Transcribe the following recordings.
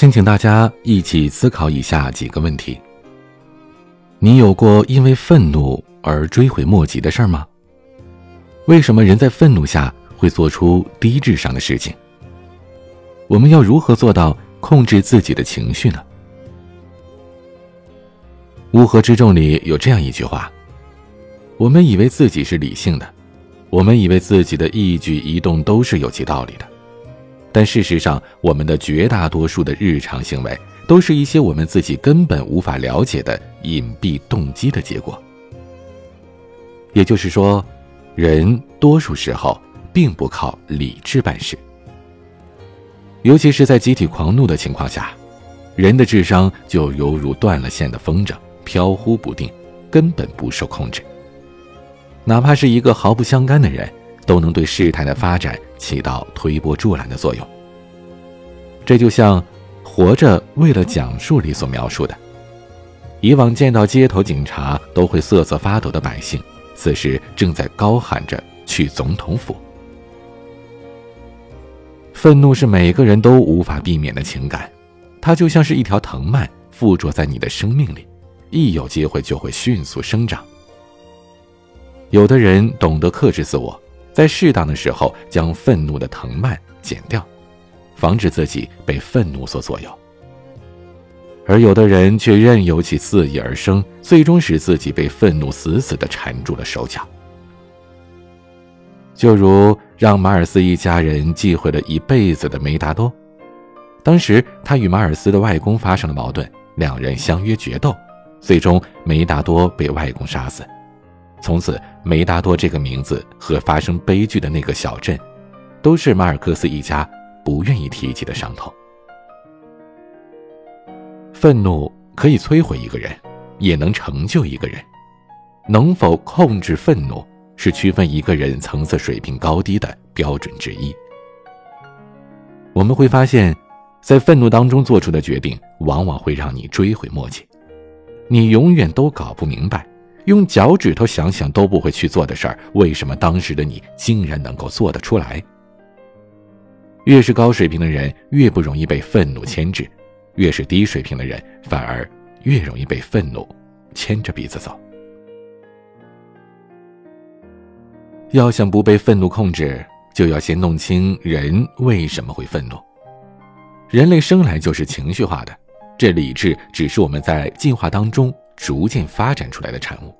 先请大家一起思考以下几个问题：你有过因为愤怒而追悔莫及的事儿吗？为什么人在愤怒下会做出低智商的事情？我们要如何做到控制自己的情绪呢？乌合之众里有这样一句话：我们以为自己是理性的，我们以为自己的一举一动都是有其道理的。但事实上，我们的绝大多数的日常行为，都是一些我们自己根本无法了解的隐蔽动机的结果。也就是说，人多数时候并不靠理智办事。尤其是在集体狂怒的情况下，人的智商就犹如断了线的风筝，飘忽不定，根本不受控制。哪怕是一个毫不相干的人。都能对事态的发展起到推波助澜的作用。这就像《活着》为了讲述里所描述的：以往见到街头警察都会瑟瑟发抖的百姓，此时正在高喊着去总统府。愤怒是每个人都无法避免的情感，它就像是一条藤蔓附着在你的生命里，一有机会就会迅速生长。有的人懂得克制自我。在适当的时候，将愤怒的藤蔓剪掉，防止自己被愤怒所左右；而有的人却任由其肆意而生，最终使自己被愤怒死死地缠住了手脚。就如让马尔斯一家人忌讳了一辈子的梅达多，当时他与马尔斯的外公发生了矛盾，两人相约决斗，最终梅达多被外公杀死。从此，梅达多这个名字和发生悲剧的那个小镇，都是马尔克斯一家不愿意提起的伤痛。愤怒可以摧毁一个人，也能成就一个人。能否控制愤怒，是区分一个人层次水平高低的标准之一。我们会发现，在愤怒当中做出的决定，往往会让你追悔莫及，你永远都搞不明白。用脚趾头想想都不会去做的事儿，为什么当时的你竟然能够做得出来？越是高水平的人，越不容易被愤怒牵制；越是低水平的人，反而越容易被愤怒牵着鼻子走。要想不被愤怒控制，就要先弄清人为什么会愤怒。人类生来就是情绪化的，这理智只是我们在进化当中。逐渐发展出来的产物。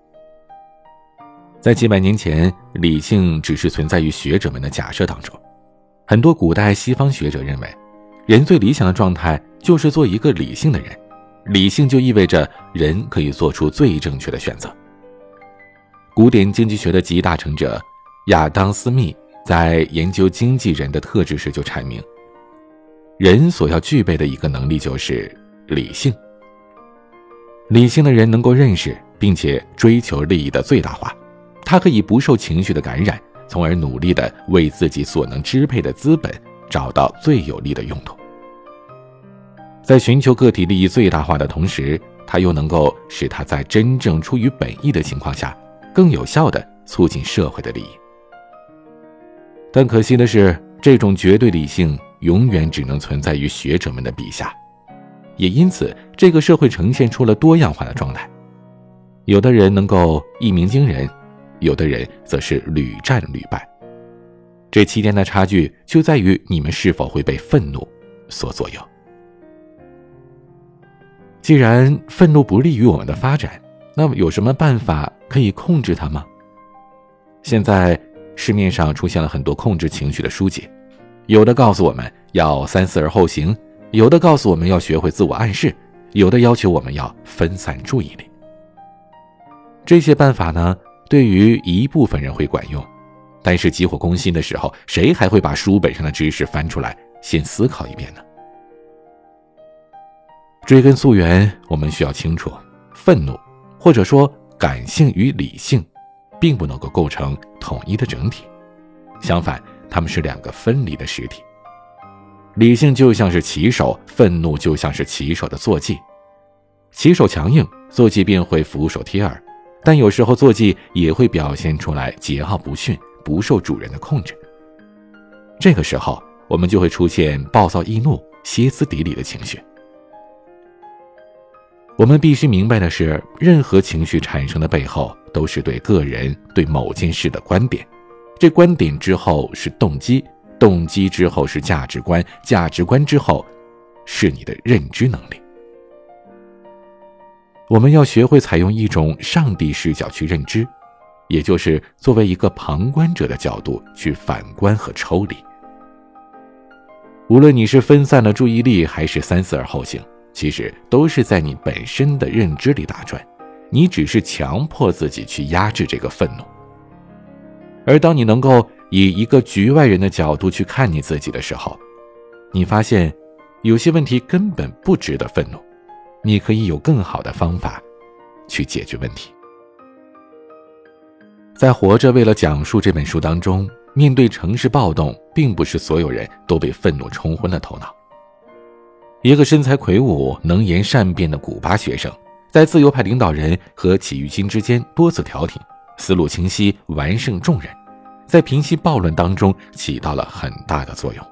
在几百年前，理性只是存在于学者们的假设当中。很多古代西方学者认为，人最理想的状态就是做一个理性的人，理性就意味着人可以做出最正确的选择。古典经济学的集大成者亚当·斯密在研究经纪人的特质时就阐明，人所要具备的一个能力就是理性。理性的人能够认识并且追求利益的最大化，他可以不受情绪的感染，从而努力的为自己所能支配的资本找到最有利的用途。在寻求个体利益最大化的同时，他又能够使他在真正出于本意的情况下，更有效的促进社会的利益。但可惜的是，这种绝对理性永远只能存在于学者们的笔下。也因此，这个社会呈现出了多样化的状态。有的人能够一鸣惊人，有的人则是屡战屡败。这期间的差距就在于你们是否会被愤怒所左右。既然愤怒不利于我们的发展，那么有什么办法可以控制它吗？现在市面上出现了很多控制情绪的书籍，有的告诉我们要三思而后行。有的告诉我们要学会自我暗示，有的要求我们要分散注意力。这些办法呢，对于一部分人会管用，但是急火攻心的时候，谁还会把书本上的知识翻出来先思考一遍呢？追根溯源，我们需要清楚，愤怒或者说感性与理性，并不能够构成统一的整体，相反，他们是两个分离的实体。理性就像是骑手，愤怒就像是骑手的坐骑。骑手强硬，坐骑便会俯首帖耳；但有时候坐骑也会表现出来桀骜不驯、不受主人的控制。这个时候，我们就会出现暴躁易怒、歇斯底里的情绪。我们必须明白的是，任何情绪产生的背后，都是对个人对某件事的观点。这观点之后是动机，动机之后是价值观，价值观之后是你的认知能力。我们要学会采用一种上帝视角去认知，也就是作为一个旁观者的角度去反观和抽离。无论你是分散了注意力，还是三思而后行。其实都是在你本身的认知里打转，你只是强迫自己去压制这个愤怒。而当你能够以一个局外人的角度去看你自己的时候，你发现有些问题根本不值得愤怒，你可以有更好的方法去解决问题。在《活着为了讲述》这本书当中，面对城市暴动，并不是所有人都被愤怒冲昏了头脑。一个身材魁梧、能言善辩的古巴学生，在自由派领导人和起义军之间多次调停，思路清晰，完胜众人，在平息暴乱当中起到了很大的作用。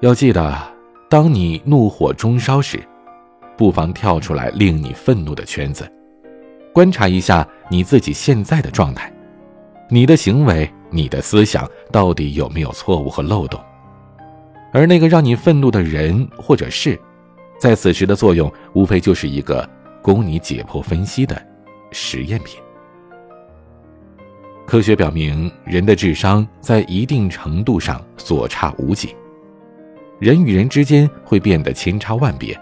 要记得，当你怒火中烧时，不妨跳出来令你愤怒的圈子，观察一下你自己现在的状态，你的行为、你的思想到底有没有错误和漏洞。而那个让你愤怒的人或者事，在此时的作用，无非就是一个供你解剖分析的实验品。科学表明，人的智商在一定程度上所差无几，人与人之间会变得千差万别，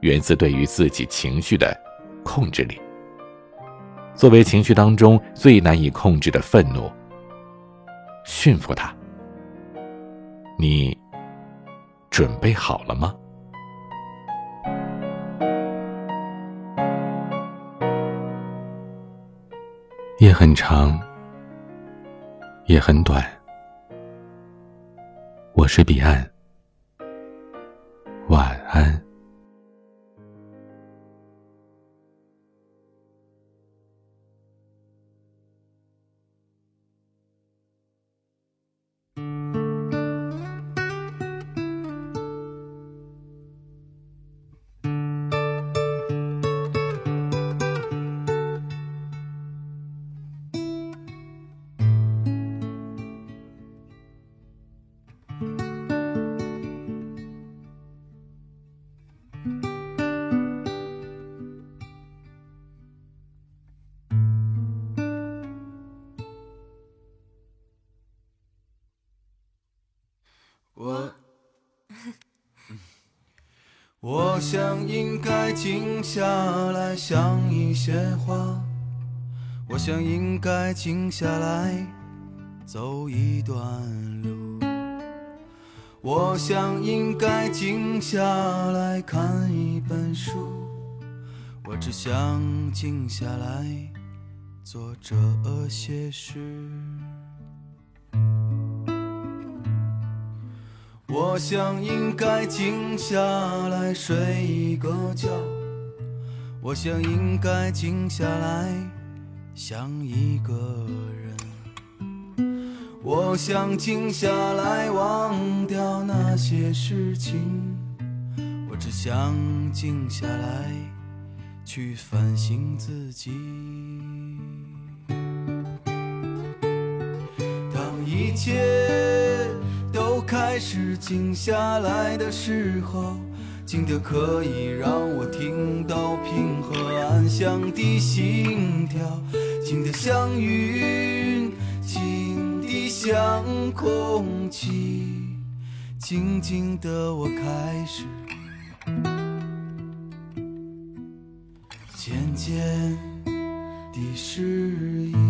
源自对于自己情绪的控制力。作为情绪当中最难以控制的愤怒，驯服它，你。准备好了吗？夜很长，也很短。我是彼岸，晚安。我想应该静下来想一些话，我想应该静下来走一段路，我想应该静下来看一本书，我只想静下来做这些事。我想应该静下来睡一个觉，我想应该静下来想一个人，我想静下来忘掉那些事情，我只想静下来去反省自己。当一切。开始静下来的时候，静的可以让我听到平和安详的心跳，静的像云，静的像空气，静静的我开始渐渐的适应。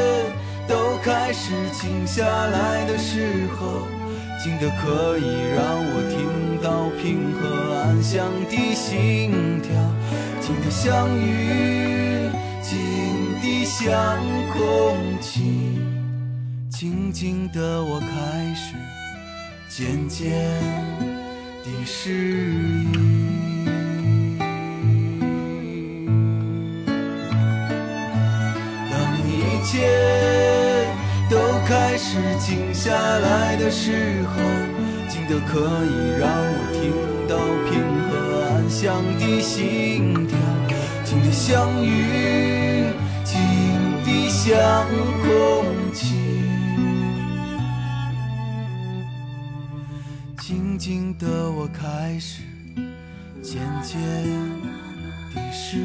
开始静下来的时候，静得可以让我听到平和安详的心跳，静得像雨，静得像空气，静静的我开始渐渐地适应。当一切开始静下来的时候，静得可以让我听到平和安详的心跳，静得像雨，静得像空气，静静的我开始渐渐地适